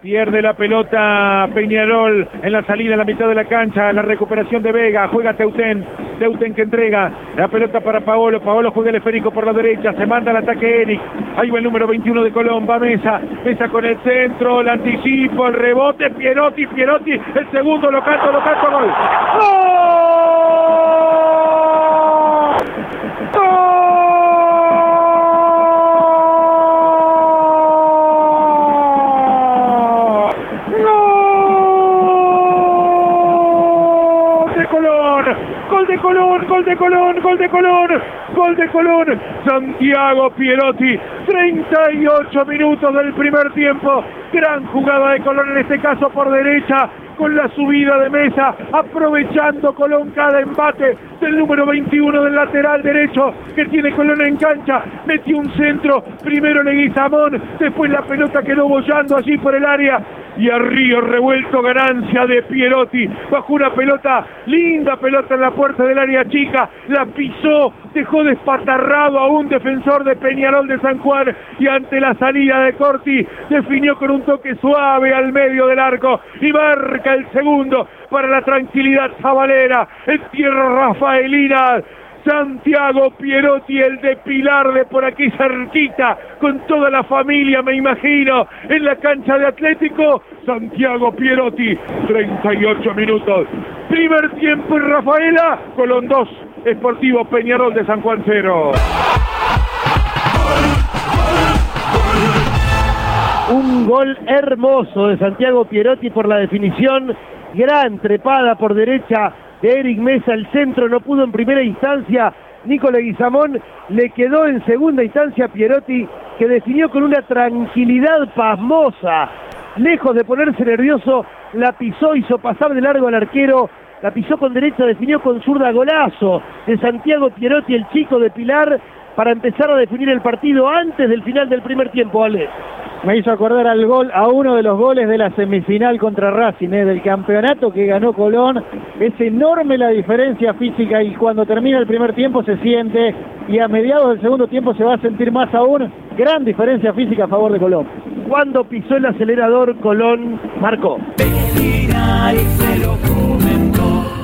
Pierde la pelota Peñarol en la salida a la mitad de la cancha, la recuperación de Vega, juega Teuten, Teuten que entrega la pelota para Paolo, Paolo juega el esférico por la derecha, se manda el ataque Eric, ahí va el número 21 de Colón, Mesa, Mesa con el centro, el anticipo, el rebote, Pierotti, Pierotti, el segundo, lo canto, lo canto. ¡Gol! Gol de Colón, gol de Colón, gol de Colón, gol de Colón, Santiago Pierotti, 38 minutos del primer tiempo, gran jugada de Colón en este caso por derecha, con la subida de mesa, aprovechando Colón cada embate del número 21 del lateral derecho que tiene Colón en cancha, metió un centro, primero Leguizamón, después la pelota quedó bollando allí por el área y a Río revuelto ganancia de Pierotti. Bajo una pelota, linda pelota en la puerta del área chica, la pisó, dejó despatarrado a un defensor de Peñarol de San Juan y ante la salida de Corti definió con un toque suave al medio del arco y marca el segundo para la tranquilidad sabalera en tierra rafaelina Santiago Pierotti, el de Pilar de por aquí cerquita, con toda la familia, me imagino, en la cancha de Atlético. Santiago Pierotti, 38 minutos. Primer tiempo en Rafaela, Colón 2, Esportivo Peñarol de San Juan 0. Gol hermoso de Santiago Pierotti por la definición, gran trepada por derecha de Eric Mesa, el centro no pudo en primera instancia, Nicolás Guizamón le quedó en segunda instancia Pierotti, que definió con una tranquilidad pasmosa, lejos de ponerse nervioso, la pisó, hizo pasar de largo al arquero, la pisó con derecha, definió con zurda golazo de Santiago Pierotti, el chico de Pilar, para empezar a definir el partido antes del final del primer tiempo, Ale me hizo acordar al gol, a uno de los goles de la semifinal contra Racing, ¿eh? del campeonato que ganó Colón. Es enorme la diferencia física y cuando termina el primer tiempo se siente y a mediados del segundo tiempo se va a sentir más aún. Gran diferencia física a favor de Colón. Cuando pisó el acelerador, Colón marcó.